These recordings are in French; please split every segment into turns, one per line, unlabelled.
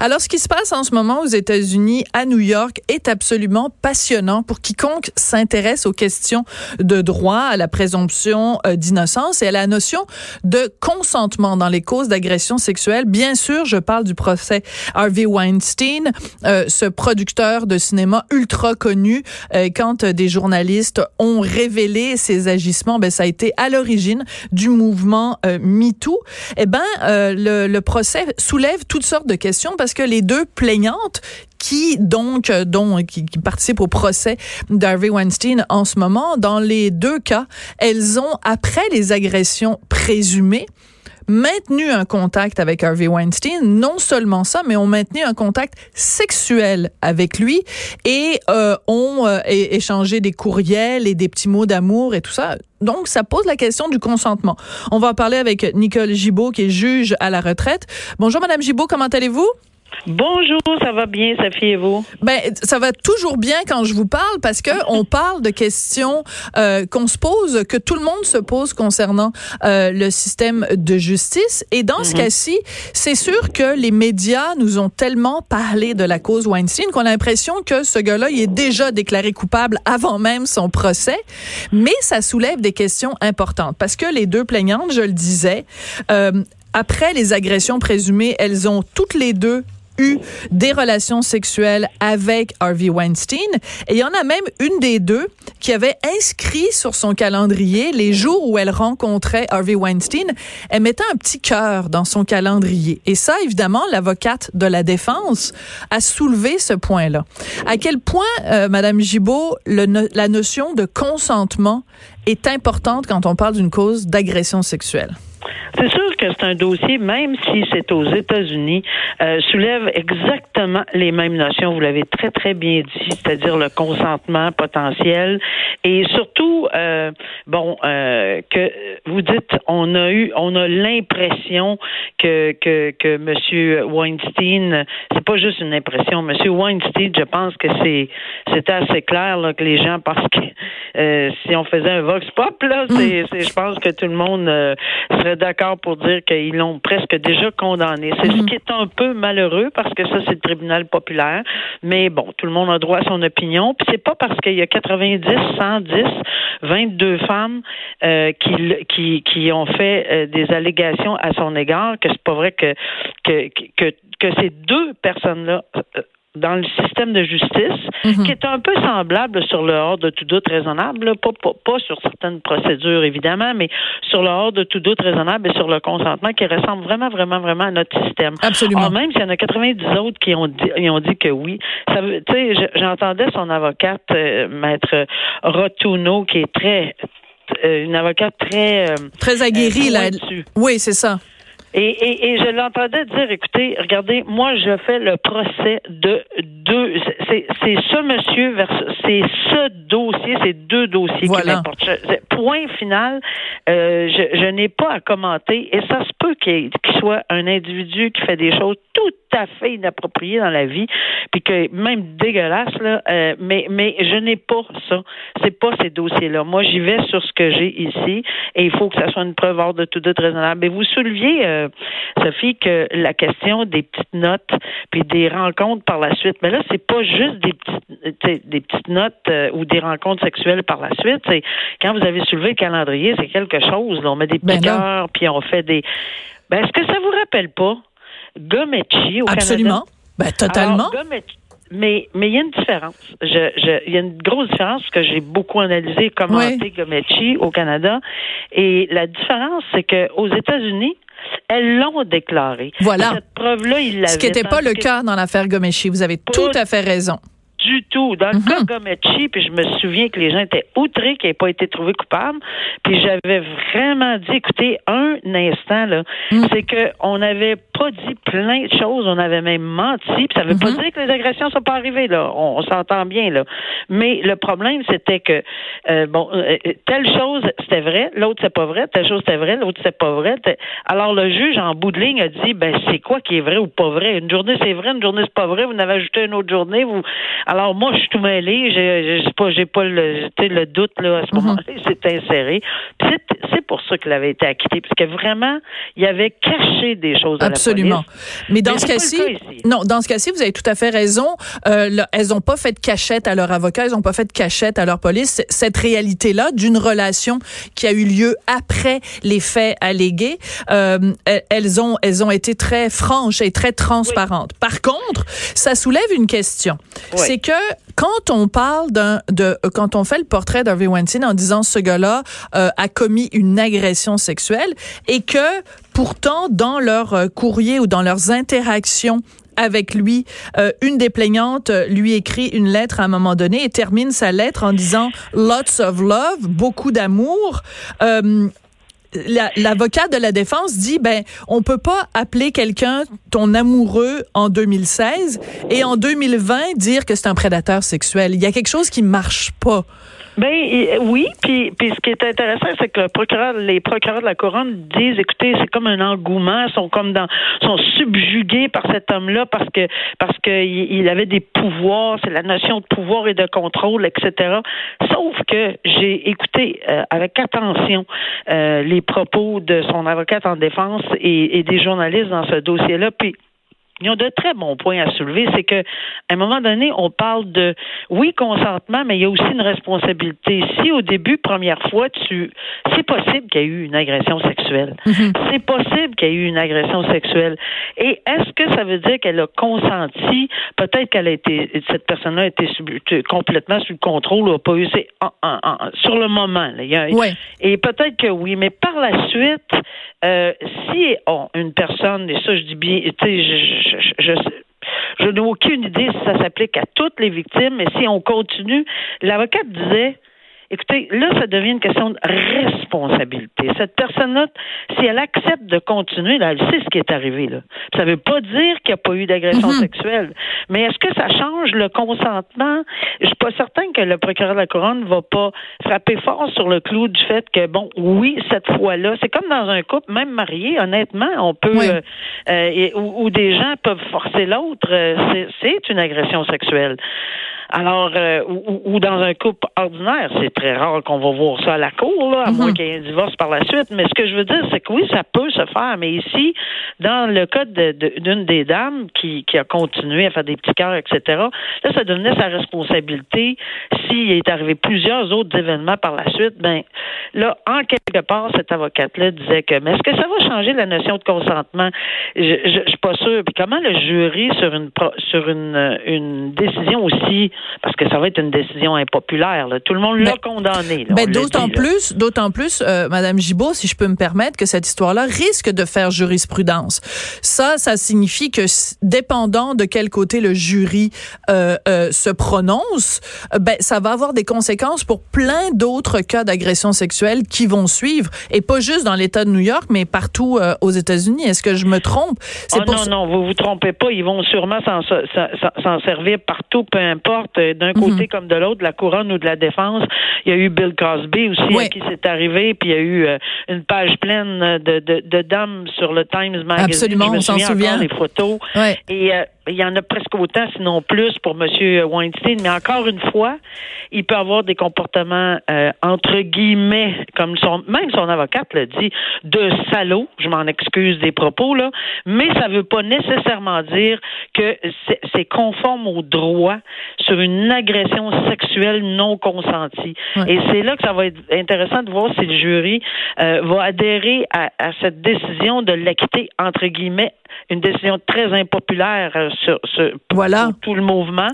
Alors, ce qui se passe en ce moment aux États-Unis, à New York, est absolument passionnant pour quiconque s'intéresse aux questions de droit, à la présomption euh, d'innocence et à la notion de consentement dans les causes d'agression sexuelle. Bien sûr, je parle du procès Harvey Weinstein, euh, ce producteur de cinéma ultra connu. Euh, quand des journalistes ont révélé ses agissements, ben ça a été à l'origine du mouvement MeToo. Eh ben, le, le procès soulève toutes sortes de questions parce que les deux plaignantes qui donc dont qui, qui participent au procès d'Harvey Weinstein en ce moment dans les deux cas elles ont après les agressions présumées maintenu un contact avec Harvey Weinstein, non seulement ça, mais ont maintenu un contact sexuel avec lui et euh, ont euh, échangé des courriels et des petits mots d'amour et tout ça. Donc, ça pose la question du consentement. On va parler avec Nicole Gibault, qui est juge à la retraite. Bonjour, Madame Gibault, comment allez-vous?
Bonjour, ça va bien, Sophie et vous?
Ben, ça va toujours bien quand je vous parle parce que on parle de questions euh, qu'on se pose, que tout le monde se pose concernant euh, le système de justice. Et dans ce mhm. cas-ci, c'est sûr que les médias nous ont tellement parlé de la cause Weinstein qu'on a l'impression que ce gars-là, il est déjà déclaré coupable avant même son procès. Mais ça soulève des questions importantes parce que les deux plaignantes, je le disais, euh, après les agressions présumées, elles ont toutes les deux eu des relations sexuelles avec Harvey Weinstein. Et il y en a même une des deux qui avait inscrit sur son calendrier les jours où elle rencontrait Harvey Weinstein. Elle mettait un petit cœur dans son calendrier. Et ça, évidemment, l'avocate de la défense a soulevé ce point-là. À quel point, euh, Madame Gibault, la notion de consentement est importante quand on parle d'une cause d'agression sexuelle?
C'est sûr que c'est un dossier, même si c'est aux États-Unis, euh, soulève exactement les mêmes notions. Vous l'avez très très bien dit, c'est-à-dire le consentement potentiel et surtout, euh, bon, euh, que vous dites, on a eu, on a l'impression que que que Monsieur Weinstein, c'est pas juste une impression. Monsieur Weinstein, je pense que c'est c'était assez clair là, que les gens parce que si on faisait un vox pop là, c'est, je pense que tout le monde serait d'accord pour dire qu'ils l'ont presque déjà condamné. C'est ce mhm. qui est un peu malheureux parce que ça, c'est le tribunal populaire. Mais bon, tout le monde a droit à son opinion. Puis c'est pas parce qu'il y a 90, 110, 22 femmes euh, qui, qui, qui ont fait euh, des allégations à son égard que c'est pas vrai que, que, que, que ces deux personnes-là euh, dans le système de justice, mhm. qui est un peu semblable sur le hors de tout doute raisonnable, pas, pas, pas, sur certaines procédures évidemment, mais sur le hors de tout doute raisonnable et sur le consentement qui ressemble vraiment, vraiment, vraiment à notre système.
Absolument.
même s'il y en a 90 autres qui ont dit, ont dit que oui. Ça tu sais, j'entendais son avocate, euh, maître Rotuno, qui est très euh, une avocate très euh,
très aguerrie là. Oui, c'est ça.
Et, et, et je l'entendais dire, écoutez, regardez, moi je fais le procès de deux, c'est ce monsieur c'est ce dossier, c'est deux dossiers qui m'importent. Point final, euh, je, je n'ai pas à commenter et ça se peut qu'il soit un individu qui fait des choses tout à fait inappropriées dans la vie, puis que même dégueulasse là, euh, mais mais je n'ai pas ça. C'est pas ces dossiers-là. Moi, j'y vais sur ce que j'ai ici et il faut que ça soit une preuve hors de tout doute raisonnable. Mais vous souleviez, euh, Sophie, que la question des petites notes puis des rencontres par la suite, mais là, c'est pas juste des petites des petites notes euh, ou des rencontres sexuelles par la suite. C'est quand vous avez soulevé le calendrier, c'est quelque chose. Là. On met des ben petits puis on fait des. Ben, est-ce que ça vous rappelle pas Gomechi au
Absolument. Ben, totalement.
mais mais il y a une différence. Je, il y a une grosse différence parce que j'ai beaucoup analysé comment commenté Gomechi au Canada et la différence c'est que aux États-Unis elles l'ont déclaré.
Voilà.
Cette preuve-là, il l'avait.
Ce qui n'était pas le cas dans l'affaire Gomechi. Vous avez tout à fait raison.
du tout. Dans le cas Gomechi, puis je me souviens que les gens étaient outrés qu'il n'ait pas été trouvé coupable. Puis j'avais vraiment dit, écoutez, un instant, là, c'est que on n'avait pas dit plein de choses, on avait même menti. Puis ça veut pas dire que les agressions sont pas arrivées, là. On, s'entend bien, là. Mais le problème, c'était que, euh, bon, euh, telle chose, c'était vrai, l'autre, c'est pas vrai, telle chose, c'était vrai, l'autre, c'est pas vrai. Alors, le juge, en bout de ligne, a dit, ben, c'est quoi qui est vrai ou pas vrai? Une journée, c'est vrai, une journée, c'est pas vrai. Vous n'avez ajouté une autre journée. Vous... Alors, moi, je suis tout mêlé. J'ai, j'ai pas, j'ai pas le, le doute, là, à ce mhm. moment-là. C'est inséré. C'est, c'est pour ça qu'il avait été acquitté. Parce que vraiment, il avait caché des choses à
Absolument. Mais dans ce cas-ci, non, dans ce cas-ci, vous avez tout à fait raison. Euh, elles n'ont pas fait de cachette à leur avocat, elles n'ont pas fait de cachette à leur police. Cette réalité-là d'une relation qui a eu lieu après les faits allégués, euh, elles ont elles ont été très franches et très transparentes. Par contre, ça soulève une question. C'est que quand on parle d'un de quand on fait le portrait d'Harvey Weinstein en disant ce gars-là euh, a commis une agression sexuelle et que pourtant dans leur euh, courrier ou dans leurs interactions avec lui. Euh, une des plaignantes lui écrit une lettre à un moment donné et termine sa lettre en disant lots of love, beaucoup d'amour. Euh, l'avocat de la défense dit ben on peut pas appeler quelqu'un ton amoureux en 2016 et en 2020 dire que c'est un prédateur sexuel. Il y a quelque chose qui marche pas.
Ben oui, puis, puis ce qui est intéressant, c'est que le procureur, les procureurs de la couronne disent, écoutez, c'est comme un engouement, sont comme dans, sont subjugués par cet homme-là parce que parce que il avait des pouvoirs, c'est la notion de pouvoir et de contrôle, etc. Sauf que j'ai écouté euh, avec attention euh, les propos de son avocate en défense et, et des journalistes dans ce dossier-là, puis ils ont de très bons points à soulever. C'est que, à un moment donné, on parle de, oui, consentement, mais il y a aussi une responsabilité. Si au début, première fois, tu, c'est possible qu'il y ait eu une agression sexuelle. Mhm. C'est possible qu'il y ait eu une agression sexuelle. Et est-ce que ça veut dire qu'elle a consenti? Peut-être qu'elle a été, cette personne-là a été complètement sous le contrôle ou a pas eu, c'est sur le moment. Là. Il y a, Et peut-être que oui, mais par la suite, euh, si oh, une personne, et ça je dis bien, tu sais, je, n'ai aucune idée si ça s'applique à toutes les victimes, mais si on continue, l'avocate disait Écoutez, là, ça devient une question de responsabilité. Cette personne-là, si elle accepte de continuer, là, elle sait ce qui est arrivé. Là. Ça ne veut pas dire qu'il n'y a pas eu d'agression mhm. sexuelle. Mais est-ce que ça change le consentement? Je suis pas certain que le procureur de la Couronne va pas frapper fort sur le clou du fait que, bon, oui, cette fois-là, c'est comme dans un couple, même marié, honnêtement, on peut, euh, euh, où, des gens peuvent forcer l'autre, euh, c'est une agression sexuelle. Alors, euh, ou, dans un couple ordinaire, c'est très rare qu'on va voir ça à la cour, là, à moins mhm. qu'il y ait un divorce par la suite. Mais ce que je veux dire, c'est que oui, ça peut se faire. Mais ici, dans le cas d'une des dames qui, qui a continué à faire des petits cœurs, etc., là, ça devenait sa responsabilité. S'il est arrivé plusieurs autres événements par la suite, ben là, en quelque part, cette avocate-là disait que, mais est-ce que ça va changer la notion de consentement? Je, je, je suis pas sûre. Puis comment le jury, sur une sur une, une décision aussi parce que ça va être une décision impopulaire. Tout le monde l'a ben, condamné.
Ben, d'autant plus, d'autant plus, euh, Madame Gibault, si je peux me permettre, que cette histoire-là risque de faire jurisprudence. Ça, ça signifie que dépendant de quel côté le jury euh, euh, se prononce, ben ça va avoir des conséquences pour plein d'autres cas d'agression sexuelle qui vont suivre, et pas juste dans l'État de New York, mais partout aux États-Unis. Est-ce que je me trompe?
Oh, Non, non, vous vous trompez pas. Ils vont sûrement s'en servir partout, peu importe euh, d'un mhm. côté comme de l'autre, de la couronne ou de la défense. Il y a eu Bill Cosby aussi à qui c'est arrivé, puis il y a eu euh, une page pleine de, de, de, dames sur le Times Magazine.
Absolument, on s'en souvient.
Les photos. Et euh, il y en a presque autant, sinon plus, pour M. Weinstein. Mais encore une fois, il peut avoir des comportements euh, entre guillemets, comme son, même son avocate l'a dit, de salaud. Je m'en excuse des propos là, mais ça ne veut pas nécessairement dire que c'est conforme au droit sur une agression sexuelle non consentie. Et c'est là que ça va être intéressant de voir si le jury euh, va adhérer à, à cette décision de l'acquitter entre guillemets une décision très impopulaire euh, sur,
Voilà.
tout le mouvement,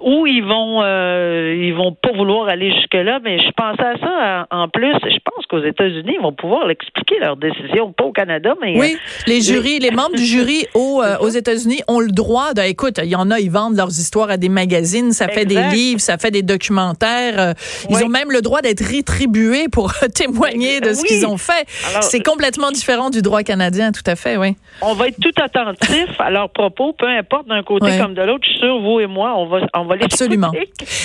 ou ils vont euh, ils vont pas vouloir aller jusque là. Mais je pensais à ça en, plus. Je pense qu'aux États-Unis, ils vont pouvoir l'expliquer leur décision, pas au Canada, mais
Oui,
euh,
les jurys, les membres du jury au, euh, aux États-Unis ont le droit de, écoute, il y en a, ils vendent leurs histoires à des magazines, ça fait des livres, ça fait des documentaires. Ils
Oui.
ont même le droit d'être rétribués pour témoigner de ce
Oui.
qu'ils ont fait. C'est complètement différent du droit canadien, tout à fait, oui.
on va être tout attentif à leurs propos, peu importe d'un côté
Ouais.
comme de l'autre. Je suis sûr, vous et moi, on va on va les
Absolument.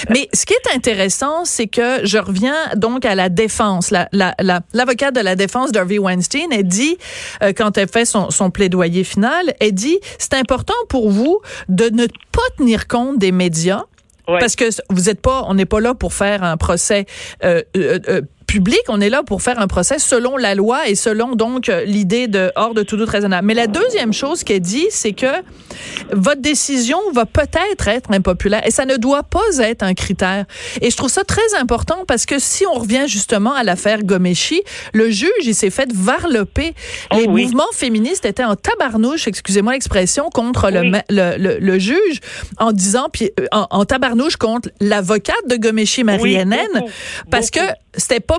Mais ce qui est intéressant, c'est que je reviens donc à la défense. La- la- la- L'avocate de la défense d'Harvey Weinstein, elle dit, euh, quand elle fait son, son plaidoyer final, elle dit, c'est important pour vous de ne pas tenir compte des médias.
Ouais.
Parce que vous êtes pas, on n'est pas là pour faire un procès euh, euh, public, on est là pour faire un procès selon la loi et selon donc l'idée de hors de tout doute raisonnable. Mais la deuxième chose qu'elle dit, c'est que votre décision va peut-être être impopulaire et ça ne doit pas être un critère. Et je trouve ça très important parce que si on revient justement à l'affaire Gomeshi, le juge, il s'est fait varloper.
Oh
Les
oui.
mouvements féministes étaient en tabarnouche, excusez-moi l'expression, contre le,
Oui.
ma- le, le, le juge en disant, puis euh, en, en tabarnouche contre l'avocate de Gomeshi, Marie
Oui, beaucoup,
parce
beaucoup.
que c'était pas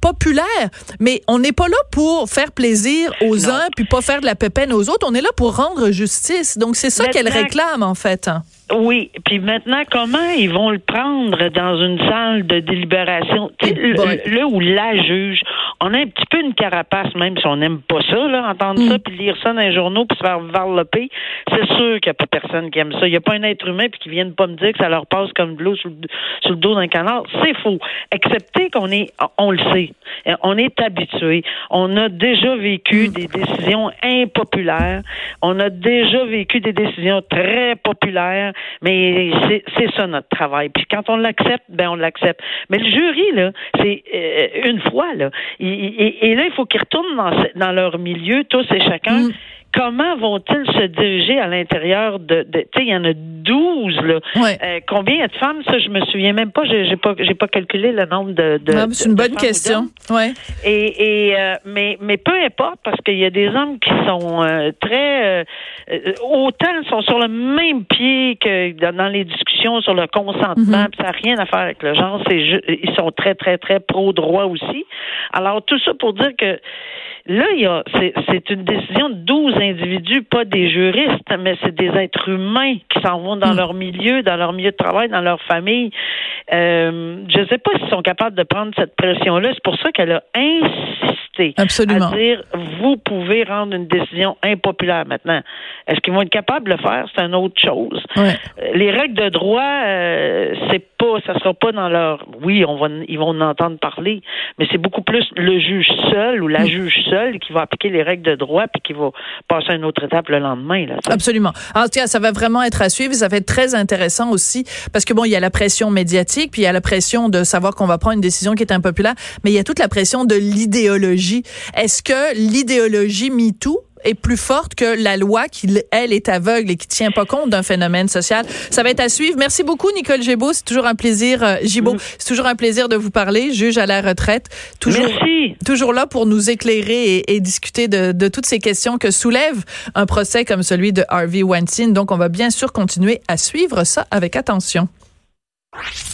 populaire. Mais on n'est pas là pour faire plaisir aux
Non.
uns puis pas faire de la pépène aux autres. On est là pour rendre justice. Donc c'est ça qu'elle réclame en fait.
Oui, puis maintenant, comment ils vont le prendre dans une salle de délibération?
Eh boy.
le, le ou la juge, on a un petit peu une carapace, même si on n'aime pas ça, là, entendre
Mm.
ça, puis lire ça dans les journaux, puis se faire varloper. C'est sûr qu'il n'y a pas personne qui aime ça. Il n'y a pas un être humain puis qui vienne pas me dire que ça leur passe comme de l'eau sur, le- sur le dos d'un canard. C'est faux. Excepté qu'on est, on le sait, Euh, on est habitué. On a déjà vécu des décisions impopulaires. On a déjà vécu des décisions très populaires, mais c'est ça notre travail. Puis quand on l'accepte, ben on l'accepte. Mais le jury là, c'est euh, une fois là, et, et- et là il faut qu'ils retournent dans leur milieu tous et chacun.
Mm.
Comment vont-ils se diriger à l'intérieur de, de tu sais, il y en a 12 là.
Ouais.
Euh, combien il y a de femmes? Ça, je me souviens même pas. J'ai j'ai pas, j'ai pas calculé le nombre de. de
c'est une
de
bonne question. Ouais.
Et, et euh, mais mais peu importe parce qu'il y a des hommes qui sont euh, très autant sont sur le même pied que dans, les discussions sur le consentement. puis Ça n'a rien à faire avec le genre. C'est ju- ils sont très très très pro droit aussi. Alors tout ça pour dire que Là, il y a, c'est, c'est une décision de 12 individus, pas des juristes, mais c'est des êtres humains qui s'en vont dans
Mm.
leur milieu, dans leur milieu de travail, dans leur famille. Euh, je ne sais pas s'ils sont capables de prendre cette pression-là. C'est pour ça qu'elle a insisté
Absolument.
à dire vous pouvez rendre une décision impopulaire maintenant. Est-ce qu'ils vont être capables de le faire? C'est une autre chose.
Ouais.
Euh, Les règles de droit, euh, c'est pas, ça sera pas dans leur. Oui, on va, ils vont en entendre parler, mais c'est beaucoup plus le juge seul ou la juge seule qui va appliquer les règles de droit puis qui va passer à une autre étape le lendemain. Là,
Absolument. En tout cas, ça va vraiment être à suivre. Ça va être très intéressant aussi parce que bon, il y a la pression médiatique, puis il y a la pression de savoir qu'on va prendre une décision qui est impopulaire, mais il y a toute la pression de l'idéologie. Est-ce que l'idéologie MeToo est plus forte que la loi qui, elle, est aveugle et qui tient pas compte d'un phénomène social. Ça va être à suivre. Merci beaucoup, Nicole Gibault. C'est toujours un plaisir, euh, Gibault. C'est toujours un plaisir de vous parler, juge à la retraite. Toujours,
Merci.
toujours là pour nous éclairer et, et discuter de, de toutes ces questions que soulève un procès comme celui de Harvey Weinstein. Donc, on va bien sûr continuer à suivre ça avec attention.